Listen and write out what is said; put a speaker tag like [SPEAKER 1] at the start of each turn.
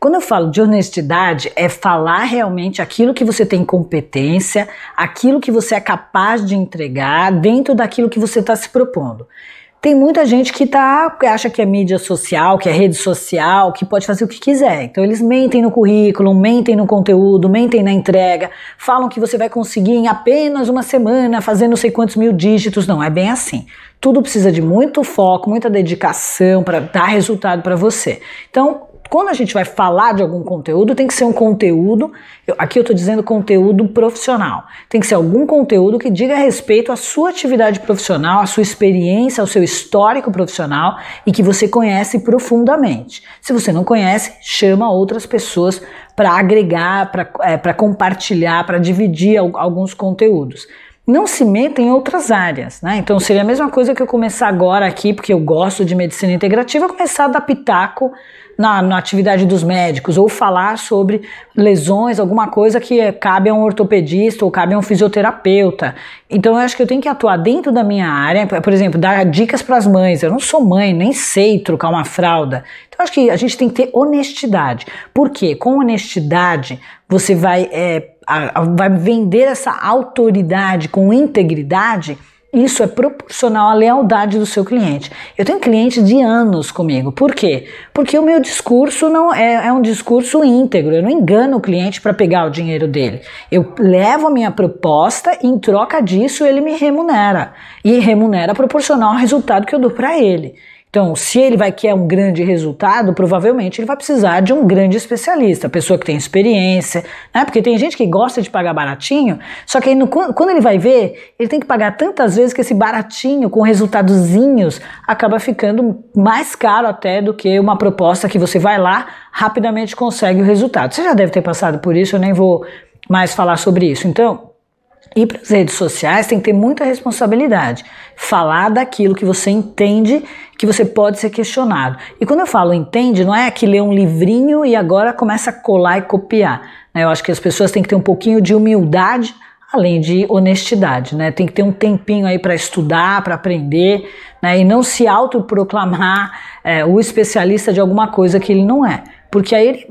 [SPEAKER 1] Quando eu falo de honestidade, é falar realmente aquilo que você tem competência, aquilo que você é capaz de entregar dentro daquilo que você está se propondo. Tem muita gente que tá, acha que é mídia social, que é rede social, que pode fazer o que quiser. Então eles mentem no currículo, mentem no conteúdo, mentem na entrega, falam que você vai conseguir em apenas uma semana fazer não sei quantos mil dígitos. Não, é bem assim. Tudo precisa de muito foco, muita dedicação para dar resultado para você. Então, quando a gente vai falar de algum conteúdo, tem que ser um conteúdo, eu, aqui eu estou dizendo conteúdo profissional, tem que ser algum conteúdo que diga respeito à sua atividade profissional, à sua experiência, ao seu histórico profissional e que você conhece profundamente. Se você não conhece, chama outras pessoas para agregar, para é, compartilhar, para dividir alguns conteúdos não se meta em outras áreas, né? Então seria a mesma coisa que eu começar agora aqui, porque eu gosto de medicina integrativa, começar a dar pitaco na, na atividade dos médicos, ou falar sobre lesões, alguma coisa que cabe a um ortopedista ou cabe a um fisioterapeuta. Então eu acho que eu tenho que atuar dentro da minha área, por exemplo, dar dicas para as mães. Eu não sou mãe, nem sei trocar uma fralda. Então eu acho que a gente tem que ter honestidade. Por quê? Com honestidade você vai. É, a, a, vai vender essa autoridade com integridade, isso é proporcional à lealdade do seu cliente. Eu tenho clientes de anos comigo. Por quê? Porque o meu discurso não é, é um discurso íntegro. Eu não engano o cliente para pegar o dinheiro dele. Eu levo a minha proposta e em troca disso ele me remunera. E remunera proporcional ao resultado que eu dou para ele. Então, se ele vai querer um grande resultado, provavelmente ele vai precisar de um grande especialista, pessoa que tem experiência, né? Porque tem gente que gosta de pagar baratinho, só que aí no, quando ele vai ver, ele tem que pagar tantas vezes que esse baratinho com resultadozinhos acaba ficando mais caro até do que uma proposta que você vai lá, rapidamente consegue o resultado. Você já deve ter passado por isso, eu nem vou mais falar sobre isso. Então, e para as redes sociais tem que ter muita responsabilidade. Falar daquilo que você entende que você pode ser questionado. E quando eu falo entende, não é que lê um livrinho e agora começa a colar e copiar. Né? Eu acho que as pessoas têm que ter um pouquinho de humildade, além de honestidade. Né? Tem que ter um tempinho aí para estudar, para aprender, né? e não se autoproclamar é, o especialista de alguma coisa que ele não é. Porque aí ele